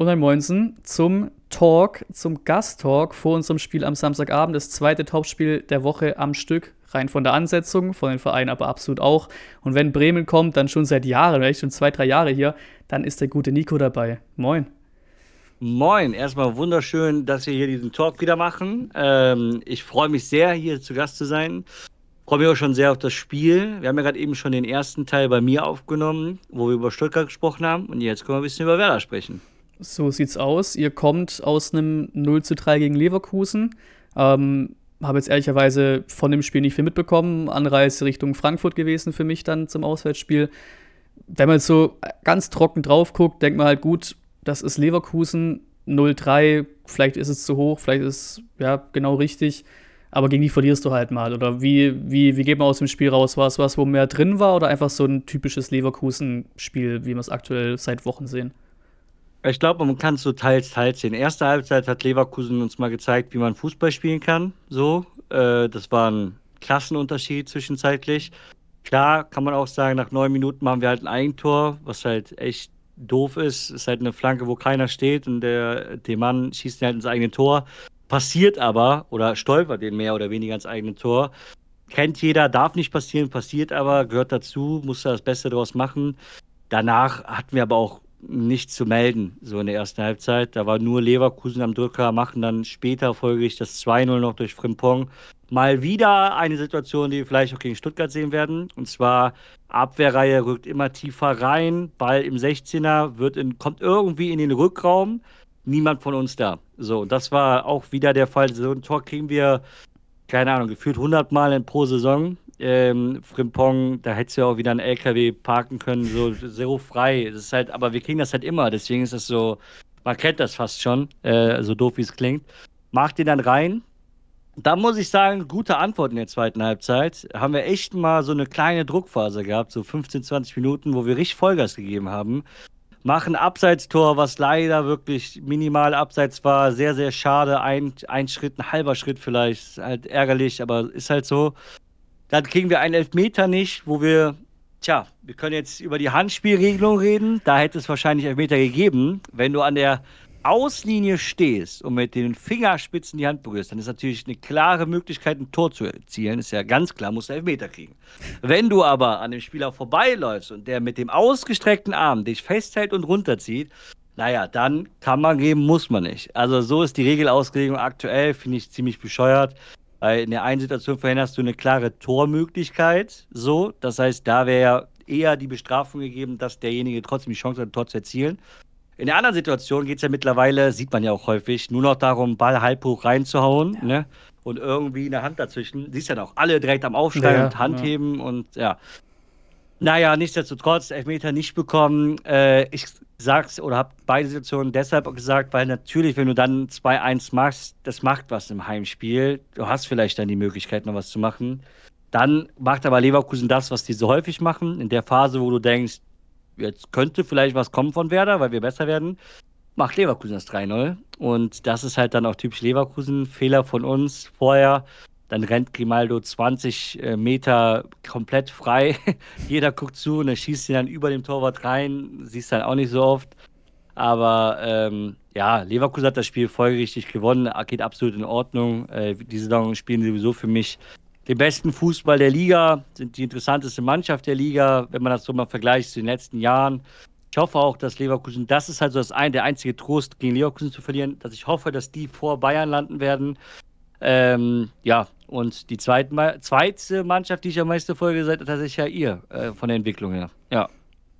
Und ein Moinsen zum Talk, zum Gasttalk vor unserem Spiel am Samstagabend. Das zweite Topspiel der Woche am Stück. Rein von der Ansetzung, von den Vereinen aber absolut auch. Und wenn Bremen kommt, dann schon seit Jahren, echt schon zwei, drei Jahre hier, dann ist der gute Nico dabei. Moin. Moin, erstmal wunderschön, dass wir hier diesen Talk wieder machen. Ähm, ich freue mich sehr, hier zu Gast zu sein. Freue mich auch schon sehr auf das Spiel. Wir haben ja gerade eben schon den ersten Teil bei mir aufgenommen, wo wir über Stuttgart gesprochen haben. Und jetzt können wir ein bisschen über Werder sprechen. So sieht's aus. Ihr kommt aus einem 0 zu 3 gegen Leverkusen. Ähm, habe jetzt ehrlicherweise von dem Spiel nicht viel mitbekommen. Anreise Richtung Frankfurt gewesen für mich dann zum Auswärtsspiel. Wenn man jetzt so ganz trocken drauf guckt, denkt man halt, gut, das ist Leverkusen 0-3. Vielleicht ist es zu hoch, vielleicht ist es ja genau richtig. Aber gegen die verlierst du halt mal. Oder wie, wie, wie geht man aus dem Spiel raus? War es was, wo mehr drin war oder einfach so ein typisches Leverkusen-Spiel, wie wir es aktuell seit Wochen sehen? Ich glaube, man kann es so teils, teils sehen. Erste Halbzeit hat Leverkusen uns mal gezeigt, wie man Fußball spielen kann. So, äh, das war ein Klassenunterschied zwischenzeitlich. Klar kann man auch sagen, nach neun Minuten machen wir halt ein Eigentor, was halt echt doof ist. Ist halt eine Flanke, wo keiner steht und der, der Mann schießt halt ins eigene Tor. Passiert aber oder stolpert den mehr oder weniger ins eigene Tor. Kennt jeder, darf nicht passieren, passiert aber, gehört dazu, muss da das Beste draus machen. Danach hatten wir aber auch nicht zu melden, so in der ersten Halbzeit. Da war nur Leverkusen am Drücker, machen dann später folglich das 2-0 noch durch Frimpong. Mal wieder eine Situation, die wir vielleicht auch gegen Stuttgart sehen werden. Und zwar, Abwehrreihe rückt immer tiefer rein, Ball im 16er wird in, kommt irgendwie in den Rückraum, niemand von uns da. So, und das war auch wieder der Fall. So ein Tor kriegen wir, keine Ahnung, gefühlt 100 Mal pro Saison ähm, Frimpong, da hättest du ja auch wieder einen LKW parken können, so so frei. Das ist halt, aber wir kriegen das halt immer, deswegen ist das so, man kennt das fast schon, äh, so doof wie es klingt. Macht den dann rein. Da muss ich sagen, gute Antwort in der zweiten Halbzeit. Haben wir echt mal so eine kleine Druckphase gehabt, so 15, 20 Minuten, wo wir richtig Vollgas gegeben haben. Machen Abseitstor, was leider wirklich minimal abseits war. Sehr, sehr schade. Ein, ein Schritt, ein halber Schritt vielleicht. Halt ärgerlich, aber ist halt so. Dann kriegen wir einen Elfmeter nicht, wo wir, tja, wir können jetzt über die Handspielregelung reden. Da hätte es wahrscheinlich Elfmeter gegeben. Wenn du an der Auslinie stehst und mit den Fingerspitzen die Hand berührst, dann ist natürlich eine klare Möglichkeit, ein Tor zu erzielen. Ist ja ganz klar, musst du Elfmeter kriegen. Wenn du aber an dem Spieler vorbeiläufst und der mit dem ausgestreckten Arm dich festhält und runterzieht, naja, dann kann man geben, muss man nicht. Also so ist die Regelauslegung aktuell, finde ich ziemlich bescheuert. Weil in der einen Situation verhinderst du eine klare Tormöglichkeit, so. Das heißt, da wäre ja eher die Bestrafung gegeben, dass derjenige trotzdem die Chance hat, ein Tor zu erzielen. In der anderen Situation geht es ja mittlerweile, sieht man ja auch häufig, nur noch darum, Ball halb hoch reinzuhauen, ja. ne? Und irgendwie eine Hand dazwischen. Siehst ja auch alle direkt am Aufsteigen ja, und Handheben ja. und ja. Naja, nichtsdestotrotz, Elfmeter nicht bekommen. Äh, ich sag's oder habe beide Situationen deshalb gesagt, weil natürlich, wenn du dann 2-1 machst, das macht was im Heimspiel. Du hast vielleicht dann die Möglichkeit, noch was zu machen. Dann macht aber Leverkusen das, was die so häufig machen. In der Phase, wo du denkst, jetzt könnte vielleicht was kommen von Werder, weil wir besser werden, macht Leverkusen das 3-0. Und das ist halt dann auch typisch Leverkusen. Fehler von uns vorher. Dann rennt Grimaldo 20 äh, Meter komplett frei. Jeder guckt zu und er schießt ihn dann über dem Torwart rein. Siehst dann auch nicht so oft. Aber ähm, ja, Leverkusen hat das Spiel folgerichtig gewonnen. Geht absolut in Ordnung. Äh, diese Saison spielen sowieso für mich den besten Fußball der Liga, sind die interessanteste Mannschaft der Liga, wenn man das so mal vergleicht zu den letzten Jahren. Ich hoffe auch, dass Leverkusen, das ist halt so das ein, der einzige Trost, gegen Leverkusen zu verlieren, dass ich hoffe, dass die vor Bayern landen werden. Ähm, ja, und die zweite, zweite Mannschaft, die ich am meisten Folge seid, tatsächlich ja ihr, äh, von der Entwicklung her. Ja.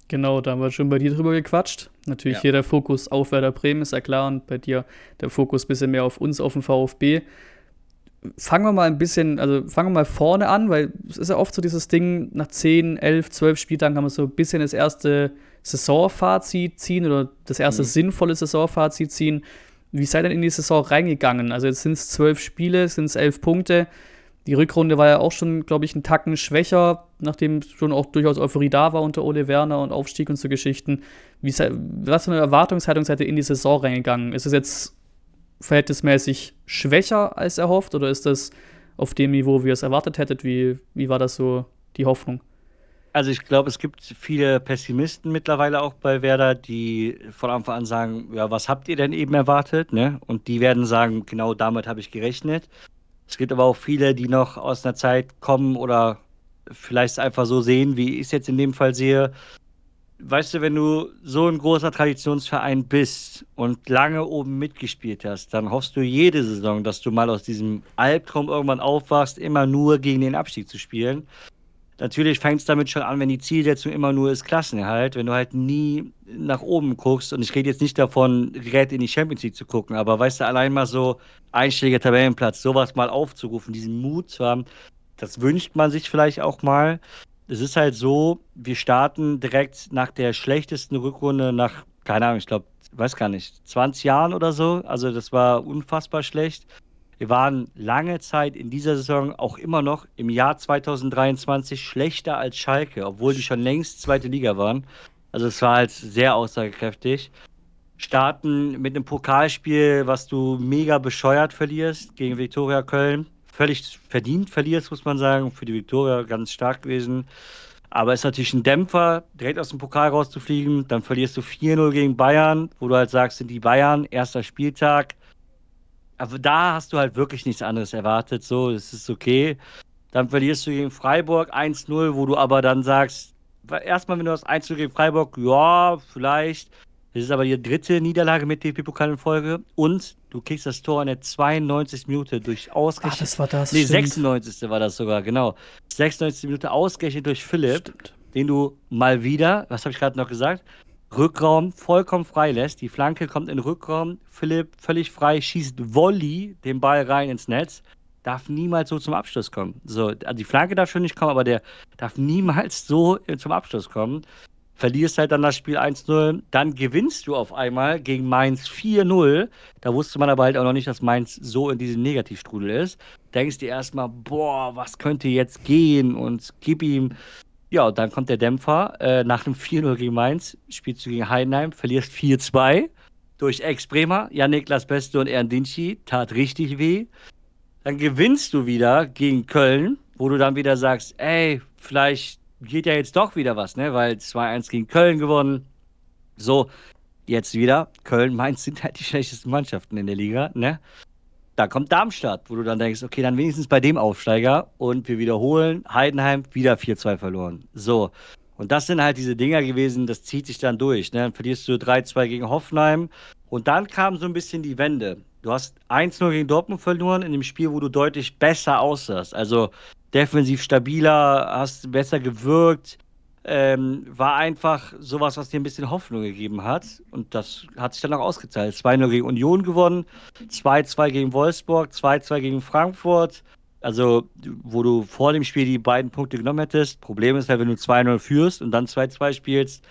Genau, da haben wir schon bei dir drüber gequatscht. Natürlich ja. hier der Fokus auf Werder Bremen, ist ja klar, und bei dir der Fokus ein bisschen mehr auf uns, auf den VfB. Fangen wir mal ein bisschen, also fangen wir mal vorne an, weil es ist ja oft so dieses Ding, nach 10, 11, 12 Spieltagen kann man so ein bisschen das erste Saisonfazit ziehen oder das erste mhm. sinnvolle Saisonfazit ziehen. Wie seid ihr in die Saison reingegangen? Also jetzt sind es zwölf Spiele, sind es elf Punkte. Die Rückrunde war ja auch schon, glaube ich, ein Tacken schwächer, nachdem schon auch durchaus Euphorie da war unter Ole Werner und Aufstieg und so Geschichten. Wie, was für eine Erwartungshaltung seid ihr in die Saison reingegangen? Ist es jetzt verhältnismäßig schwächer als erhofft oder ist das auf dem Niveau, wie ihr es erwartet hättet? Wie, wie war das so die Hoffnung? Also ich glaube, es gibt viele Pessimisten mittlerweile auch bei Werder, die von Anfang an sagen, ja, was habt ihr denn eben erwartet? Ne? Und die werden sagen, genau damit habe ich gerechnet. Es gibt aber auch viele, die noch aus einer Zeit kommen oder vielleicht einfach so sehen, wie ich es jetzt in dem Fall sehe. Weißt du, wenn du so ein großer Traditionsverein bist und lange oben mitgespielt hast, dann hoffst du jede Saison, dass du mal aus diesem Albtraum irgendwann aufwachst, immer nur gegen den Abstieg zu spielen natürlich fängt es damit schon an, wenn die Zielsetzung immer nur ist Klassenerhalt, wenn du halt nie nach oben guckst. Und ich rede jetzt nicht davon, direkt in die Champions League zu gucken, aber weißt du, allein mal so Einschläge, Tabellenplatz, sowas mal aufzurufen, diesen Mut zu haben, das wünscht man sich vielleicht auch mal. Es ist halt so, wir starten direkt nach der schlechtesten Rückrunde nach, keine Ahnung, ich glaube, weiß gar nicht, 20 Jahren oder so. Also das war unfassbar schlecht. Wir waren lange Zeit in dieser Saison auch immer noch im Jahr 2023 schlechter als Schalke, obwohl die schon längst zweite Liga waren. Also es war halt sehr aussagekräftig. Starten mit einem Pokalspiel, was du mega bescheuert verlierst gegen Viktoria Köln. Völlig verdient verlierst, muss man sagen. Für die Viktoria ganz stark gewesen. Aber ist natürlich ein Dämpfer, direkt aus dem Pokal rauszufliegen. Dann verlierst du 4-0 gegen Bayern, wo du halt sagst, sind die Bayern, erster Spieltag aber da hast du halt wirklich nichts anderes erwartet. So, es ist okay. Dann verlierst du gegen Freiburg 1-0, wo du aber dann sagst, erstmal, wenn du das 1-0 gegen Freiburg, ja, vielleicht. Das ist aber die dritte Niederlage mit DP-Pokal in Folge. Und du kriegst das Tor in der 92. Minute durch ausgerechnet. Ach, das war das. Nee, stimmt. 96. war das sogar, genau. 96. Minute ausgerechnet durch Philipp, stimmt. den du mal wieder, was habe ich gerade noch gesagt? Rückraum vollkommen frei lässt. Die Flanke kommt in den Rückraum. Philipp völlig frei schießt Volley den Ball rein ins Netz. Darf niemals so zum Abschluss kommen. So, also die Flanke darf schon nicht kommen, aber der darf niemals so zum Abschluss kommen. Verlierst halt dann das Spiel 1-0. Dann gewinnst du auf einmal gegen Mainz 4-0. Da wusste man aber halt auch noch nicht, dass Mainz so in diesem Negativstrudel ist. Denkst dir erstmal, boah, was könnte jetzt gehen? Und gib ihm ja, und dann kommt der Dämpfer. Äh, nach dem 4-0 gegen Mainz spielst du gegen Heidenheim, verlierst 4-2 durch Ex-Bremer, Jan-Niklas Beste und Erdinci. Tat richtig weh. Dann gewinnst du wieder gegen Köln, wo du dann wieder sagst, ey, vielleicht geht ja jetzt doch wieder was, ne? Weil 2-1 gegen Köln gewonnen. So, jetzt wieder. Köln, Mainz sind halt die schlechtesten Mannschaften in der Liga, ne? Da kommt Darmstadt, wo du dann denkst, okay, dann wenigstens bei dem Aufsteiger und wir wiederholen, Heidenheim wieder 4-2 verloren. So. Und das sind halt diese Dinger gewesen, das zieht sich dann durch. Ne? Dann verlierst du 3-2 gegen Hoffenheim. Und dann kam so ein bisschen die Wende. Du hast 1-0 gegen Dortmund verloren in dem Spiel, wo du deutlich besser aussahst. Also defensiv stabiler, hast besser gewirkt, ähm, war einfach sowas, was dir ein bisschen Hoffnung gegeben hat. Und das hat sich dann auch ausgezahlt. 2-0 gegen Union gewonnen, 2-2 gegen Wolfsburg, 2-2 gegen Frankfurt. Also, wo du vor dem Spiel die beiden Punkte genommen hättest. Problem ist halt, wenn du 2-0 führst und dann 2-2 spielst,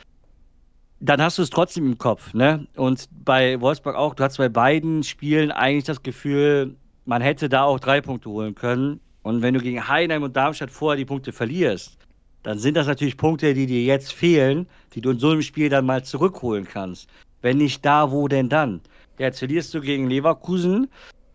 dann hast du es trotzdem im Kopf. Ne? Und bei Wolfsburg auch, du hast bei beiden Spielen eigentlich das Gefühl, man hätte da auch drei Punkte holen können. Und wenn du gegen Heidenheim und Darmstadt vorher die Punkte verlierst, dann sind das natürlich Punkte, die dir jetzt fehlen, die du in so einem Spiel dann mal zurückholen kannst. Wenn nicht da, wo denn dann? Jetzt verlierst du gegen Leverkusen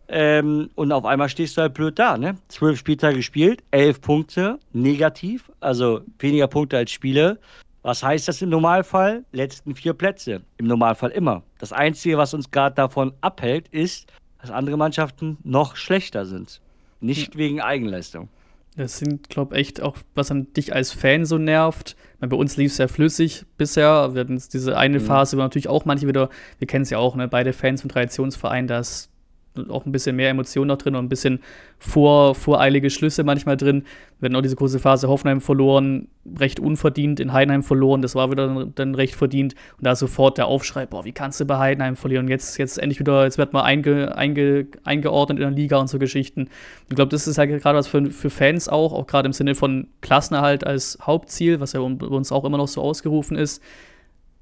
ähm, und auf einmal stehst du halt blöd da, ne? Zwölf Spieltage gespielt, elf Punkte, negativ, also weniger Punkte als Spiele. Was heißt das im Normalfall? Letzten vier Plätze. Im Normalfall immer. Das Einzige, was uns gerade davon abhält, ist, dass andere Mannschaften noch schlechter sind. Nicht wegen Eigenleistung. Das sind, glaube ich, echt auch, was an dich als Fan so nervt. Meine, bei uns lief es ja flüssig bisher. Wir hatten diese eine mhm. Phase, wo natürlich auch manche wieder, wir kennen es ja auch, ne, beide Fans von Traditionsvereinen, da ist auch ein bisschen mehr Emotionen noch drin und ein bisschen vor, voreilige Schlüsse manchmal drin. Wir hatten auch diese große Phase Hoffenheim verloren, recht unverdient, in Heidenheim verloren, das war wieder dann recht verdient. Und da sofort der Aufschrei, boah, wie kannst du bei Heidenheim verlieren? Jetzt, jetzt endlich wieder, jetzt wird mal einge, einge, eingeordnet in der Liga und so Geschichten. Ich glaube, das ist halt gerade was für, für Fans auch, auch gerade im Sinne von Klassenerhalt als Hauptziel, was ja bei uns auch immer noch so ausgerufen ist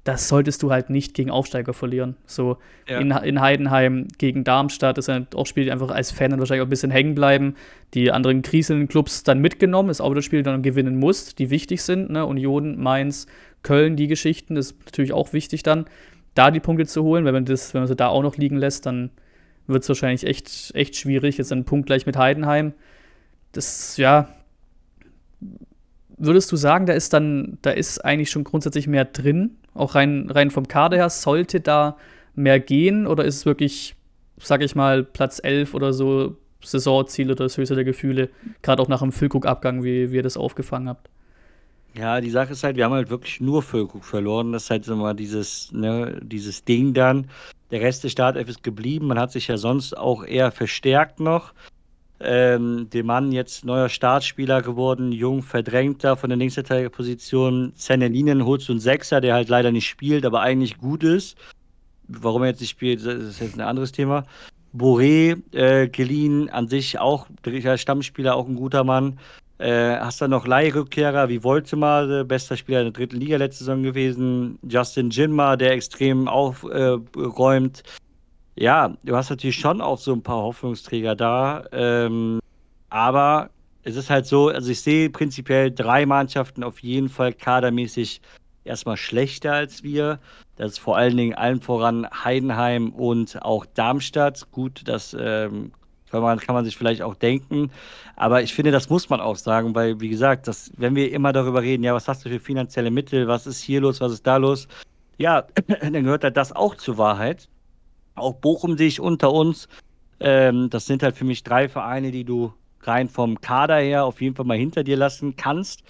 das solltest du halt nicht gegen Aufsteiger verlieren. So ja. in, in Heidenheim gegen Darmstadt ist ja auch Spiel, die einfach als Fan dann wahrscheinlich auch ein bisschen hängen bleiben. Die anderen kriselnden Clubs dann mitgenommen, das auch das Spiel dann gewinnen musst, die wichtig sind. Ne? Union, Mainz, Köln, die Geschichten, das ist natürlich auch wichtig dann, da die Punkte zu holen. Wenn man, das, wenn man sie da auch noch liegen lässt, dann wird es wahrscheinlich echt, echt schwierig. Jetzt ein Punkt gleich mit Heidenheim. Das, ja, würdest du sagen, da ist dann, da ist eigentlich schon grundsätzlich mehr drin? Auch rein, rein vom Kader her, sollte da mehr gehen oder ist es wirklich, sag ich mal, Platz 11 oder so Saisonziel oder das höchste der Gefühle, gerade auch nach dem Füllkrug-Abgang, wie, wie ihr das aufgefangen habt? Ja, die Sache ist halt, wir haben halt wirklich nur Füllkrug verloren. Das ist halt so mal dieses, ne, dieses Ding dann. Der Rest des Startelf ist geblieben. Man hat sich ja sonst auch eher verstärkt noch. Ähm, dem Mann jetzt neuer Startspieler geworden, jung, verdrängter von der Linksverteidigerposition. Zennelinen holst du einen Sechser, der halt leider nicht spielt, aber eigentlich gut ist. Warum er jetzt nicht spielt, ist jetzt ein anderes Thema. Boré, äh, geliehen, an sich auch Stammspieler, auch ein guter Mann. Äh, hast dann noch Leihrückkehrer wie Woltemade, bester Spieler in der dritten Liga letzte Saison gewesen. Justin Jinma, der extrem aufräumt. Äh, ja, du hast natürlich schon auch so ein paar Hoffnungsträger da. Ähm, aber es ist halt so, also ich sehe prinzipiell drei Mannschaften auf jeden Fall kadermäßig erstmal schlechter als wir. Das ist vor allen Dingen allen voran Heidenheim und auch Darmstadt. Gut, das ähm, kann, man, kann man sich vielleicht auch denken. Aber ich finde, das muss man auch sagen, weil, wie gesagt, das, wenn wir immer darüber reden, ja, was hast du für finanzielle Mittel, was ist hier los, was ist da los, ja, dann gehört halt das auch zur Wahrheit auch Bochum sich unter uns. Ähm, das sind halt für mich drei Vereine, die du rein vom Kader her auf jeden Fall mal hinter dir lassen kannst.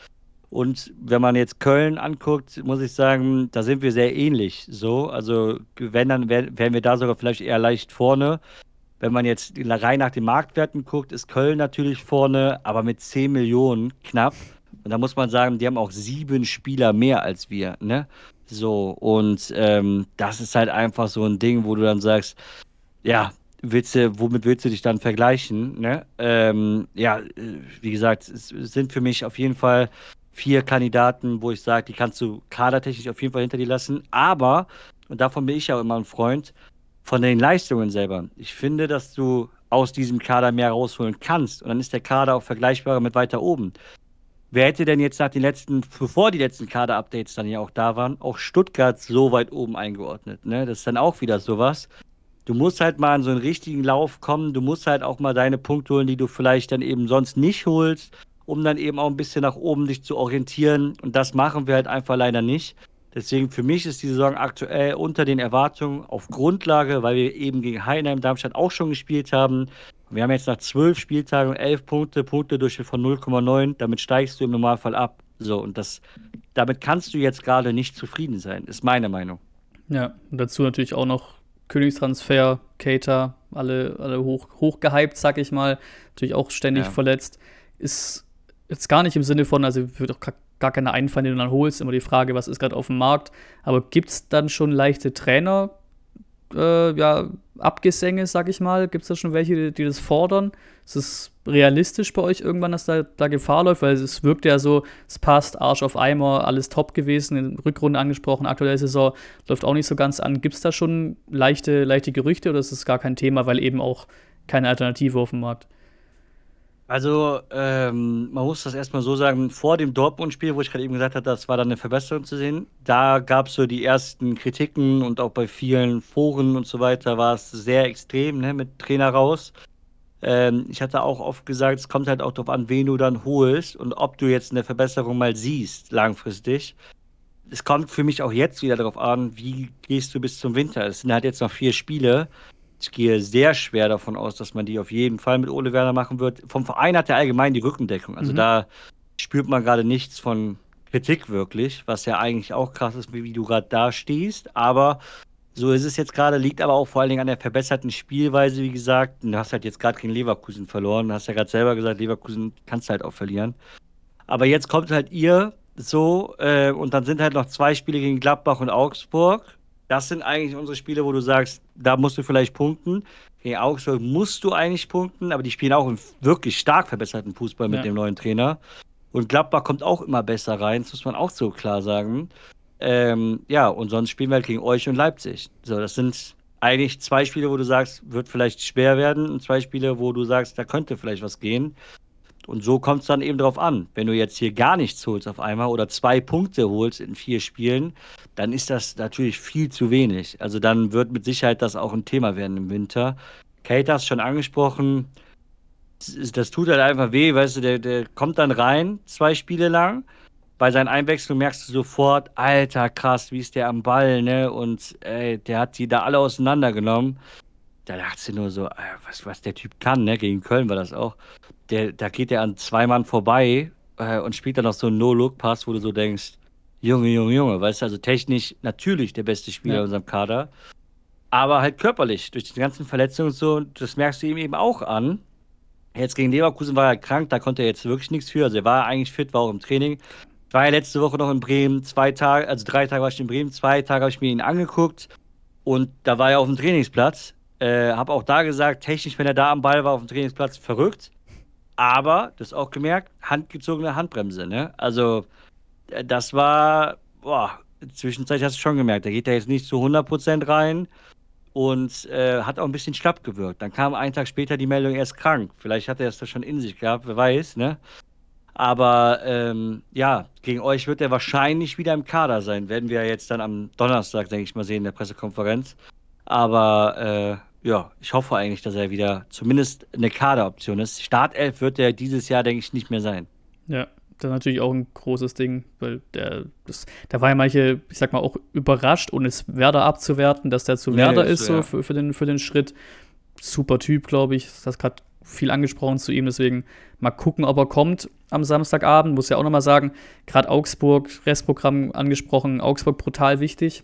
Und wenn man jetzt Köln anguckt, muss ich sagen, da sind wir sehr ähnlich. So, also wenn dann wären wir da sogar vielleicht eher leicht vorne. Wenn man jetzt rein nach den Marktwerten guckt, ist Köln natürlich vorne, aber mit 10 Millionen knapp. Und da muss man sagen, die haben auch sieben Spieler mehr als wir. Ne? So, und ähm, das ist halt einfach so ein Ding, wo du dann sagst, ja, willst du, womit willst du dich dann vergleichen? Ne? Ähm, ja, wie gesagt, es sind für mich auf jeden Fall vier Kandidaten, wo ich sage, die kannst du kadertechnisch auf jeden Fall hinter dir lassen. Aber, und davon bin ich ja immer ein Freund, von den Leistungen selber. Ich finde, dass du aus diesem Kader mehr rausholen kannst. Und dann ist der Kader auch vergleichbarer mit weiter oben. Wer hätte denn jetzt nach den letzten, bevor die letzten Kader-Updates dann ja auch da waren, auch Stuttgart so weit oben eingeordnet? Ne? Das ist dann auch wieder sowas. Du musst halt mal in so einen richtigen Lauf kommen. Du musst halt auch mal deine Punkte holen, die du vielleicht dann eben sonst nicht holst, um dann eben auch ein bisschen nach oben dich zu orientieren. Und das machen wir halt einfach leider nicht. Deswegen für mich ist die Saison aktuell unter den Erwartungen auf Grundlage, weil wir eben gegen Heinheim Darmstadt auch schon gespielt haben, wir haben jetzt nach zwölf Spieltagen elf Punkte, Punkte durch von 0,9. Damit steigst du im Normalfall ab. So, und das, damit kannst du jetzt gerade nicht zufrieden sein, ist meine Meinung. Ja, und dazu natürlich auch noch Königstransfer, Cater, alle, alle hoch, hoch gehypt, sag ich mal. Natürlich auch ständig ja. verletzt. Ist jetzt gar nicht im Sinne von, also wird auch gar keine einfallen, den du dann holst. Immer die Frage, was ist gerade auf dem Markt. Aber gibt es dann schon leichte Trainer, äh, ja, Abgesänge, sag ich mal? Gibt es da schon welche, die, die, das fordern? Ist es realistisch bei euch irgendwann, dass da, da Gefahr läuft? Weil es wirkt ja so, es passt, Arsch auf Eimer, alles top gewesen, in Rückrunde angesprochen, aktuelle Saison läuft auch nicht so ganz an. Gibt es da schon leichte, leichte Gerüchte oder ist es gar kein Thema, weil eben auch keine Alternative auf dem Markt? Also, ähm, man muss das erstmal so sagen, vor dem Dortmund-Spiel, wo ich gerade eben gesagt habe, das war dann eine Verbesserung zu sehen, da gab es so die ersten Kritiken und auch bei vielen Foren und so weiter war es sehr extrem, ne, mit Trainer raus. Ähm, ich hatte auch oft gesagt, es kommt halt auch darauf an, wen du dann holst und ob du jetzt eine Verbesserung mal siehst, langfristig. Es kommt für mich auch jetzt wieder darauf an, wie gehst du bis zum Winter. Es sind halt jetzt noch vier Spiele. Ich gehe sehr schwer davon aus, dass man die auf jeden Fall mit Ole Werner machen wird. Vom Verein hat er allgemein die Rückendeckung. Also mhm. da spürt man gerade nichts von Kritik wirklich, was ja eigentlich auch krass ist, wie, du gerade da stehst. Aber so ist es jetzt gerade, liegt aber auch vor allen Dingen an der verbesserten Spielweise, wie gesagt. Du hast halt jetzt gerade gegen Leverkusen verloren. Du hast ja gerade selber gesagt, Leverkusen kannst halt auch verlieren. Aber jetzt kommt halt ihr so äh, und dann sind halt noch zwei Spiele gegen Gladbach und Augsburg das sind eigentlich unsere Spiele, wo du sagst, da musst du vielleicht punkten. Gegen Augsburg musst du eigentlich punkten, aber die spielen auch einen wirklich stark verbesserten Fußball mit ja. dem neuen Trainer. Und Gladbach kommt auch immer besser rein, das muss man auch so klar sagen. Ähm, ja, und sonst spielen wir halt gegen euch und Leipzig. So, das sind eigentlich zwei Spiele, wo du sagst, wird vielleicht schwer werden und zwei Spiele, wo du sagst, da könnte vielleicht was gehen. Und so kommt es dann eben drauf an. Wenn du jetzt hier gar nichts holst auf einmal oder zwei Punkte holst in vier Spielen, dann ist das natürlich viel zu wenig. Also dann wird mit Sicherheit das auch ein Thema werden im Winter. Kate hat schon angesprochen. das tut halt einfach weh, weißt du, der, der kommt dann rein, zwei Spiele lang. Bei seinen Einwechslungen merkst du sofort, alter, krass, wie ist der am Ball, ne? Und ey, der hat die da alle auseinandergenommen. Da dachte du nur so, was, was der Typ kann, ne? Gegen Köln war das auch. Der, da geht der an zwei Mann vorbei äh, und spielt dann noch so einen No-Look-Pass, wo du so denkst, Junge, Junge, Junge, weißt du, also technisch natürlich der beste Spieler ja. in unserem Kader. Aber halt körperlich, durch die ganzen Verletzungen und so, das merkst du ihm eben auch an. Jetzt gegen Leverkusen war er krank, da konnte er jetzt wirklich nichts für. Also er war eigentlich fit, war auch im Training. Ich war ja letzte Woche noch in Bremen, zwei Tage, also drei Tage war ich in Bremen, zwei Tage habe ich mir ihn angeguckt und da war er auf dem Trainingsplatz. Äh, habe auch da gesagt, technisch, wenn er da am Ball war auf dem Trainingsplatz, verrückt. Aber, das auch gemerkt, handgezogene Handbremse, ne? Also, äh, das war, boah, zwischenzeitlich hast du schon gemerkt, da geht er jetzt nicht zu 100% rein und äh, hat auch ein bisschen schlapp gewirkt. Dann kam einen Tag später die Meldung, er ist krank. Vielleicht hat er es da schon in sich gehabt, wer weiß, ne? Aber ähm, ja, gegen euch wird er wahrscheinlich wieder im Kader sein. Werden wir jetzt dann am Donnerstag, denke ich mal, sehen in der Pressekonferenz. Aber äh, ja, ich hoffe eigentlich, dass er wieder zumindest eine Kaderoption ist. Startelf wird er dieses Jahr, denke ich, nicht mehr sein. Ja, das ist natürlich auch ein großes Ding, weil der, das, da war ja manche, ich sag mal, auch überrascht, ohne es Werder abzuwerten, dass der zu nee, Werder ist, so ja. für, für, den, für den Schritt. Super Typ, glaube ich. Das hast gerade viel angesprochen zu ihm, deswegen mal gucken, ob er kommt am Samstagabend. Muss ja auch nochmal sagen, gerade Augsburg, Restprogramm angesprochen, Augsburg brutal wichtig.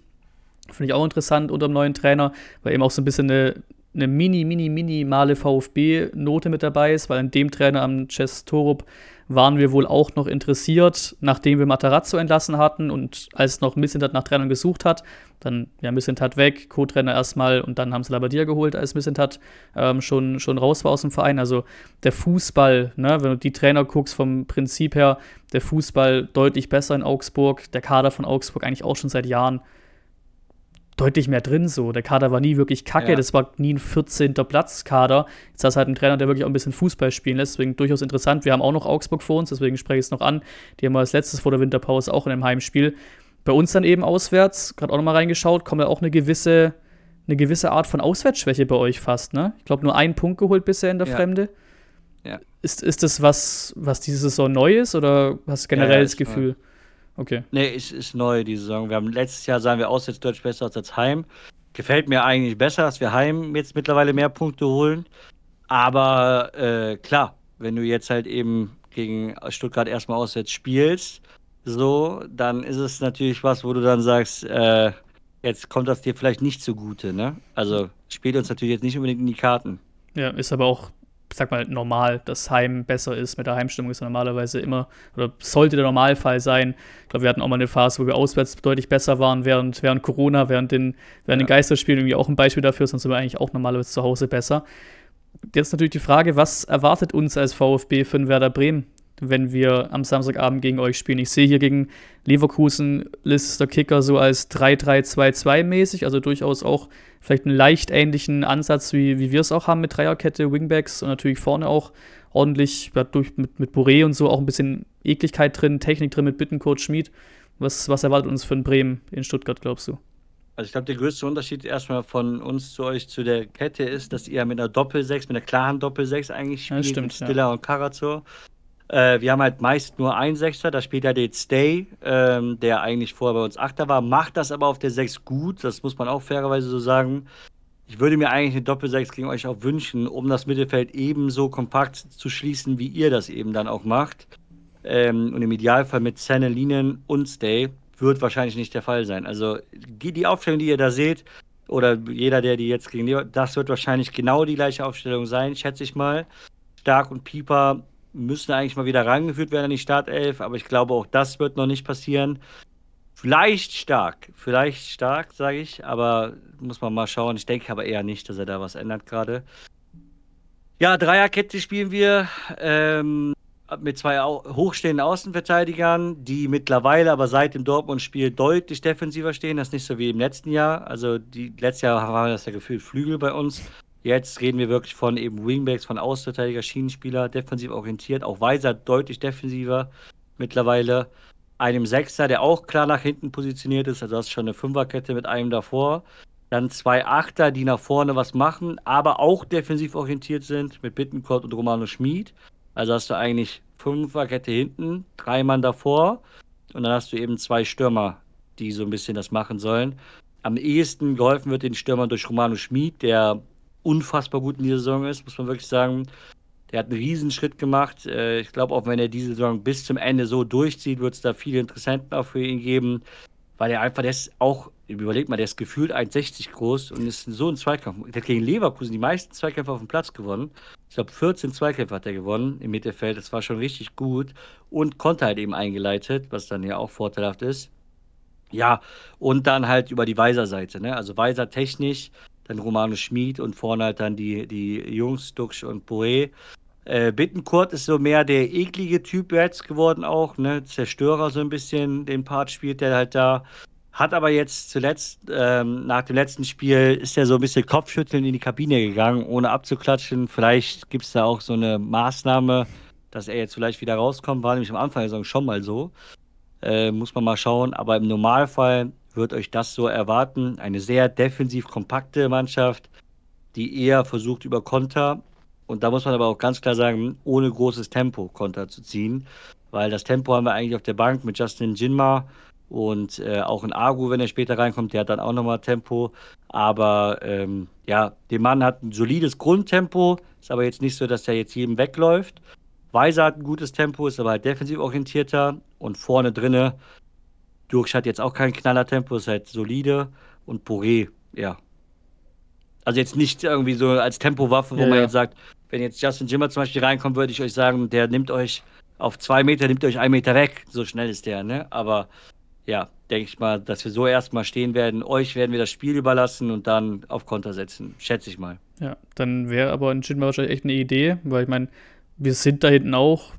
Finde ich auch interessant unter dem neuen Trainer, weil eben auch so ein bisschen eine, eine mini, mini, minimale VfB-Note mit dabei ist, weil an dem Trainer am Chess Torup waren wir wohl auch noch interessiert, nachdem wir Matarazzo entlassen hatten und als noch Missentat nach Trainern gesucht hat, dann ja Missentat weg, Co-Trainer erstmal und dann haben sie Labadia geholt, als Missentat ähm, schon, schon raus war aus dem Verein. Also der Fußball, ne, wenn du die Trainer guckst vom Prinzip her, der Fußball deutlich besser in Augsburg, der Kader von Augsburg eigentlich auch schon seit Jahren deutlich mehr drin so. Der Kader war nie wirklich kacke, ja. das war nie ein 14. Platz-Kader. Jetzt hast du halt einen Trainer, der wirklich auch ein bisschen Fußball spielen lässt, deswegen durchaus interessant. Wir haben auch noch Augsburg vor uns, deswegen spreche ich es noch an. Die haben wir als letztes vor der Winterpause auch in einem Heimspiel. Bei uns dann eben auswärts, gerade auch nochmal reingeschaut, kommt ja auch eine gewisse, eine gewisse Art von Auswärtsschwäche bei euch fast, ne? Ich glaube, nur einen Punkt geholt bisher in der ja. Fremde. Ja. Ist, ist das was, was diese Saison neu ist oder hast du generell das Gefühl? Neu. Okay. Nee, ist, ist neu die Saison. Wir haben letztes Jahr sahen wir auswärts deutlich besser als Heim. Gefällt mir eigentlich besser, dass wir Heim jetzt mittlerweile mehr Punkte holen. Aber äh, klar, wenn du jetzt halt eben gegen Stuttgart erstmal auswärts spielst, so, dann ist es natürlich was, wo du dann sagst, äh, jetzt kommt das dir vielleicht nicht zugute, ne? Also spielt uns natürlich jetzt nicht unbedingt in die Karten. Ja, ist aber auch sag mal, normal, dass Heim besser ist. Mit der Heimstimmung ist normalerweise immer, oder sollte der Normalfall sein. Ich glaube, wir hatten auch mal eine Phase, wo wir auswärts deutlich besser waren, während, während Corona, während den, während ja. den Geisterspielen irgendwie auch ein Beispiel dafür, sonst sind wir eigentlich auch normalerweise zu Hause besser. Jetzt natürlich die Frage, was erwartet uns als VfB für den Werder Bremen? Wenn wir am Samstagabend gegen euch spielen. Ich sehe hier gegen Leverkusen Lister Kicker so als 3-3-2-2 mäßig, also durchaus auch vielleicht einen leicht ähnlichen Ansatz, wie, wie wir es auch haben mit Dreierkette, Wingbacks und natürlich vorne auch ordentlich durch, mit, mit Boré und so auch ein bisschen Ekligkeit drin, Technik drin mit Bittencoach Schmid. Was, was erwartet uns ein Bremen in Stuttgart, glaubst du? Also ich glaube, der größte Unterschied erstmal von uns zu euch zu der Kette ist, dass ihr mit einer Doppel-6, mit einer klaren Doppel-6 eigentlich spielt, ja, stimmt, mit Stiller ja. und Karazor. Äh, wir haben halt meist nur einen Sechser, da spielt halt jetzt Stay, ähm, der eigentlich vorher bei uns Achter war, macht das aber auf der Sechs gut, das muss man auch fairerweise so sagen. Ich würde mir eigentlich eine Doppel-Sechs gegen euch auch wünschen, um das Mittelfeld ebenso kompakt zu schließen, wie ihr das eben dann auch macht. Ähm, und im Idealfall mit Senne, Linen und Stay wird wahrscheinlich nicht der Fall sein. Also die Aufstellung, die ihr da seht, oder jeder, der die jetzt gegen das wird wahrscheinlich genau die gleiche Aufstellung sein, schätze ich mal. Stark und Pieper müssen eigentlich mal wieder rangeführt werden in die Startelf, aber ich glaube, auch das wird noch nicht passieren. Vielleicht stark, vielleicht stark, sage ich, aber muss man mal schauen. Ich denke aber eher nicht, dass er da was ändert gerade. Ja, Dreierkette spielen wir ähm, mit zwei hochstehenden Außenverteidigern, die mittlerweile aber seit dem Dortmund-Spiel deutlich defensiver stehen. Das ist nicht so wie im letzten Jahr. Also die letztes Jahr war das ja gefühlt Flügel bei uns. Jetzt reden wir wirklich von eben Wingbacks, von Außenverteidiger, Schienenspieler, defensiv orientiert. Auch Weiser deutlich defensiver mittlerweile. Einem Sechser, der auch klar nach hinten positioniert ist. Also das ist schon eine Fünferkette mit einem davor. Dann zwei Achter, die nach vorne was machen, aber auch defensiv orientiert sind mit Bittencourt und Romano Schmid. Also hast du eigentlich Fünferkette hinten, drei Mann davor und dann hast du eben zwei Stürmer, die so ein bisschen das machen sollen. Am ehesten geholfen wird den Stürmern durch Romano Schmid, der unfassbar gut in dieser Saison ist, muss man wirklich sagen. Der hat einen Riesenschritt gemacht. Äh, ich glaube, auch wenn er diese Saison bis zum Ende so durchzieht, wird es da viele Interessenten auch für ihn geben, weil er einfach, der ist auch, überlegt mal, der ist gefühlt 1,60 groß und ist so ein Zweikampf. Der hat gegen Leverkusen die meisten Zweikämpfe auf dem Platz gewonnen. Ich glaube, 14 Zweikämpfe hat er gewonnen im Mittelfeld. Das war schon richtig gut und konnte halt eben eingeleitet, was dann ja auch vorteilhaft ist. Ja, und dann halt über die Weiser-Seite, ne? Also Weiser technisch, dann Romano Schmid und vorne halt dann die, die Jungs, Dux und Boe. Äh, Bittenkurt ist so mehr der eklige Typ jetzt geworden auch, ne? Zerstörer so ein bisschen, den Part spielt der halt da. Hat aber jetzt zuletzt, ähm, nach dem letzten Spiel, ist er so ein bisschen Kopfschütteln in die Kabine gegangen, ohne abzuklatschen. Vielleicht gibt es da auch so eine Maßnahme, dass er jetzt vielleicht wieder rauskommt. War nämlich am Anfang der Saison schon mal so. Äh, muss man mal schauen. Aber im Normalfall wird euch das so erwarten. Eine sehr defensiv kompakte Mannschaft, die eher versucht über Konter und da muss man aber auch ganz klar sagen, ohne großes Tempo Konter zu ziehen, weil das Tempo haben wir eigentlich auf der Bank mit Justin Jinma und äh, auch in Agu, wenn er später reinkommt, der hat dann auch nochmal Tempo. Aber ähm, ja, der Mann hat ein solides Grundtempo, ist aber jetzt nicht so, dass er jetzt jedem wegläuft. Weiser hat ein gutes Tempo, ist aber halt defensiv orientierter und vorne drinne Durch hat jetzt auch kein Knallertempo, ist halt solide und Poré, ja. Also jetzt nicht irgendwie so als Tempowaffe, wo ja, man ja. jetzt sagt, wenn jetzt Justin Jimmer zum Beispiel reinkommt, würde ich euch sagen, der nimmt euch auf zwei Meter, nimmt euch einen Meter weg. So schnell ist der, ne? Aber ja, denke ich mal, dass wir so erstmal stehen werden. Euch werden wir das Spiel überlassen und dann auf Konter setzen, schätze ich mal. Ja, dann wäre aber ein Jinma wahrscheinlich echt eine Idee, weil ich meine, wir sind da hinten auch,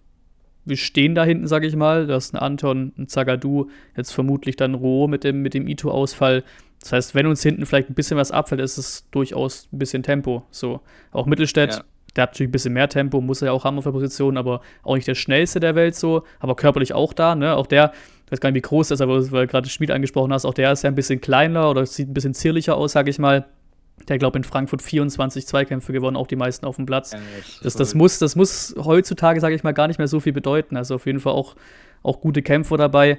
wir stehen da hinten, sage ich mal. Da ist ein Anton, ein Zagadou, jetzt vermutlich dann Roh mit dem, mit dem Ito-Ausfall. Das heißt, wenn uns hinten vielleicht ein bisschen was abfällt, ist es durchaus ein bisschen Tempo. So, auch Mittelstädt, ja der hat natürlich ein bisschen mehr Tempo, muss er ja auch haben auf der Position, aber auch nicht der schnellste der Welt so, aber körperlich auch da, ne? Auch der, ich weiß gar nicht, wie groß das ist, aber weil du gerade Schmied angesprochen hast, auch der ist ja ein bisschen kleiner oder sieht ein bisschen zierlicher aus, sag ich mal. Der, glaube in Frankfurt 24 Zweikämpfe gewonnen, auch die meisten auf dem Platz. Ja, das, das, muss, das muss heutzutage, sage ich mal, gar nicht mehr so viel bedeuten. Also auf jeden Fall auch, auch gute Kämpfer dabei.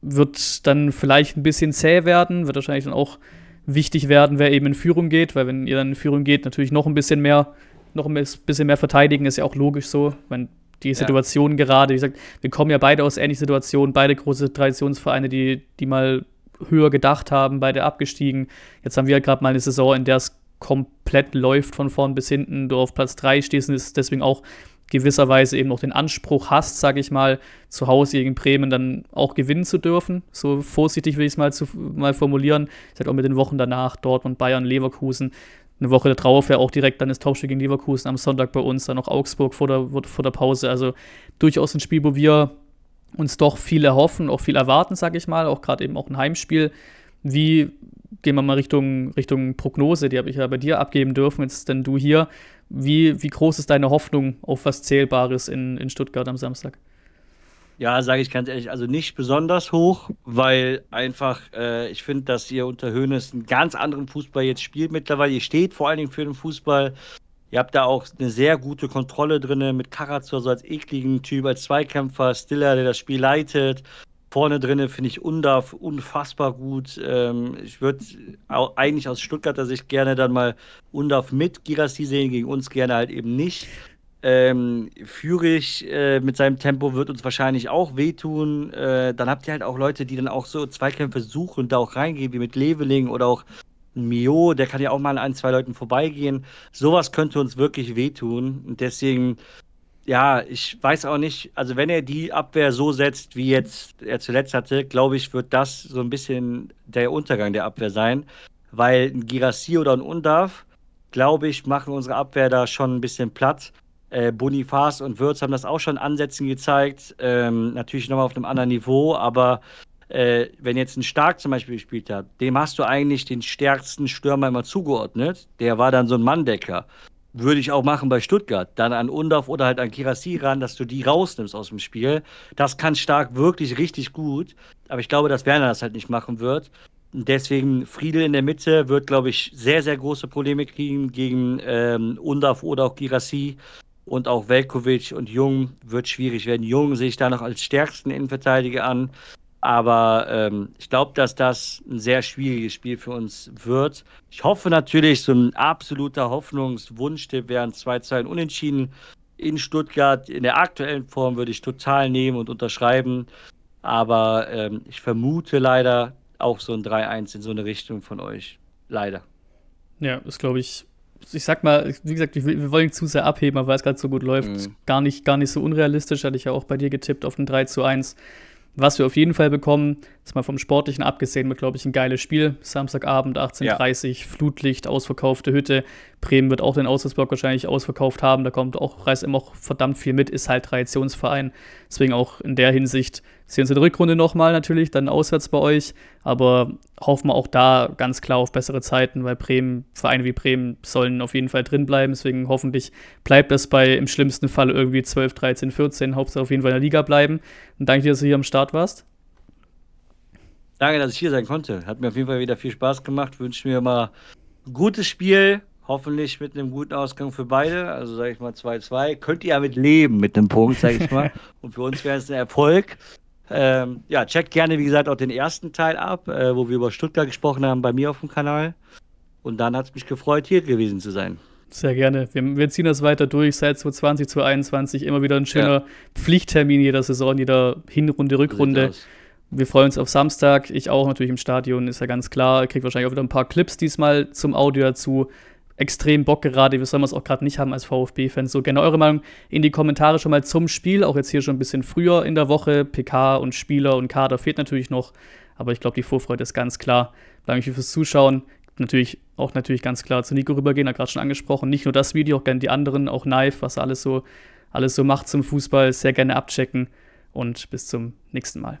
Wird dann vielleicht ein bisschen zäh werden, wird wahrscheinlich dann auch wichtig werden, wer eben in Führung geht, weil wenn ihr dann in Führung geht, natürlich noch ein bisschen mehr noch ein bisschen mehr verteidigen, ist ja auch logisch so. Wenn die Situation ja. gerade, wie gesagt, wir kommen ja beide aus ähnlichen Situationen, beide große Traditionsvereine, die, die mal höher gedacht haben, beide abgestiegen. Jetzt haben wir gerade mal eine Saison, in der es komplett läuft von vorn bis hinten. Du auf Platz 3 stehst und ist deswegen auch gewisserweise eben noch den Anspruch hast, sage ich mal, zu Hause gegen Bremen dann auch gewinnen zu dürfen. So vorsichtig will ich es mal, mal formulieren. Ich sage auch mit den Wochen danach, Dortmund, Bayern, Leverkusen, eine Woche darauf ja auch direkt dann das Tauschspiel gegen Leverkusen am Sonntag bei uns, dann noch Augsburg vor der, vor der Pause. Also durchaus ein Spiel, wo wir uns doch viel erhoffen, auch viel erwarten, sage ich mal, auch gerade eben auch ein Heimspiel. Wie gehen wir mal Richtung, Richtung Prognose, die habe ich ja bei dir abgeben dürfen, jetzt denn du hier. Wie, wie groß ist deine Hoffnung auf was Zählbares in, in Stuttgart am Samstag? Ja, sage ich ganz ehrlich, also nicht besonders hoch, weil einfach, äh, ich finde, dass ihr unter Höhnes einen ganz anderen Fußball jetzt spielt mittlerweile. Ihr steht vor allen Dingen für den Fußball. Ihr habt da auch eine sehr gute Kontrolle drin mit Karazor so als ekligen Typ, als Zweikämpfer, Stiller, der das Spiel leitet. Vorne drin finde ich Undaf unfassbar gut. Ähm, ich würde eigentlich aus Stuttgarter Sicht gerne dann mal Undaf mit Girassi sehen, gegen uns gerne halt eben nicht. Ähm, Führig äh, mit seinem Tempo wird uns wahrscheinlich auch wehtun. Äh, dann habt ihr halt auch Leute, die dann auch so Zweikämpfe suchen und da auch reingehen, wie mit Leveling oder auch Mio, der kann ja auch mal an ein, zwei Leuten vorbeigehen. Sowas könnte uns wirklich wehtun. Und deswegen, ja, ich weiß auch nicht, also wenn er die Abwehr so setzt, wie jetzt er zuletzt hatte, glaube ich, wird das so ein bisschen der Untergang der Abwehr sein. Weil ein Girassi oder ein Undarf, glaube ich, machen unsere Abwehr da schon ein bisschen platt. Äh, Bonifaz und Würz haben das auch schon Ansätzen gezeigt. Ähm, natürlich nochmal auf einem anderen Niveau, aber äh, wenn jetzt ein Stark zum Beispiel gespielt hat, dem hast du eigentlich den stärksten Stürmer immer zugeordnet. Der war dann so ein Manndecker. Würde ich auch machen bei Stuttgart. Dann an Undorf oder halt an Kirassi ran, dass du die rausnimmst aus dem Spiel. Das kann Stark wirklich richtig gut. Aber ich glaube, dass Werner das halt nicht machen wird. Deswegen Friedel in der Mitte wird, glaube ich, sehr, sehr große Probleme kriegen gegen ähm, Undaf oder auch Girassi. Und auch Velkovic und Jung wird schwierig werden. Jung sehe ich da noch als stärksten Innenverteidiger an. Aber ähm, ich glaube, dass das ein sehr schwieriges Spiel für uns wird. Ich hoffe natürlich, so ein absoluter Hoffnungswunschtipp wären 2-2 unentschieden in Stuttgart. In der aktuellen Form würde ich total nehmen und unterschreiben. Aber ähm, ich vermute leider auch so ein 3-1 in so eine Richtung von euch. Leider. Ja, das glaube ich. Ich sag mal, wie gesagt, wir wollen zu sehr abheben, aber weil es gerade so gut läuft, mhm. gar, nicht, gar nicht so unrealistisch. Hatte ich ja auch bei dir getippt auf ein 3 zu 1. Was wir auf jeden Fall bekommen, ist mal vom Sportlichen abgesehen, wird, glaube ich, ein geiles Spiel. Samstagabend, 18.30 Uhr, ja. Flutlicht, ausverkaufte Hütte. Bremen wird auch den Auswärtsblock wahrscheinlich ausverkauft haben. Da kommt auch, reißt immer auch verdammt viel mit, ist halt Traditionsverein. Deswegen auch in der Hinsicht sehen wir uns in der Rückrunde nochmal natürlich, dann auswärts bei euch. Aber hoffen wir auch da ganz klar auf bessere Zeiten, weil Bremen, Vereine wie Bremen sollen auf jeden Fall drin bleiben. Deswegen hoffentlich bleibt das bei im schlimmsten Fall irgendwie 12, 13, 14. Hauptsache auf jeden Fall in der Liga bleiben. Und danke dir, dass du hier am Start warst. Danke, dass ich hier sein konnte. Hat mir auf jeden Fall wieder viel Spaß gemacht. Wünsche mir mal ein gutes Spiel. Hoffentlich mit einem guten Ausgang für beide. Also sage ich mal 2-2. Könnt ihr ja mit leben mit einem Punkt, sage ich mal. Und für uns wäre es ein Erfolg. Ähm, ja, checkt gerne, wie gesagt, auch den ersten Teil ab, äh, wo wir über Stuttgart gesprochen haben, bei mir auf dem Kanal. Und dann hat es mich gefreut, hier gewesen zu sein. Sehr gerne. Wir, wir, ziehen das weiter durch. Seit 2020, 2021 immer wieder ein schöner ja. Pflichttermin jeder Saison, jeder Hinrunde, Rückrunde. Wir freuen uns auf Samstag. Ich auch natürlich im Stadion, ist ja ganz klar. Kriegt wahrscheinlich auch wieder ein paar Clips diesmal zum Audio dazu extrem Bock gerade. Wir sollen es auch gerade nicht haben als VfB-Fans. So gerne eure Meinung in die Kommentare schon mal zum Spiel. Auch jetzt hier schon ein bisschen früher in der Woche. PK und Spieler und Kader fehlt natürlich noch. Aber ich glaube, die Vorfreude ist ganz klar. Danke fürs Zuschauen. Natürlich auch natürlich ganz klar zu Nico rübergehen, hat gerade schon angesprochen. Nicht nur das Video, auch gerne die anderen, auch Knife, was er alles so, alles so macht zum Fußball. Sehr gerne abchecken und bis zum nächsten Mal.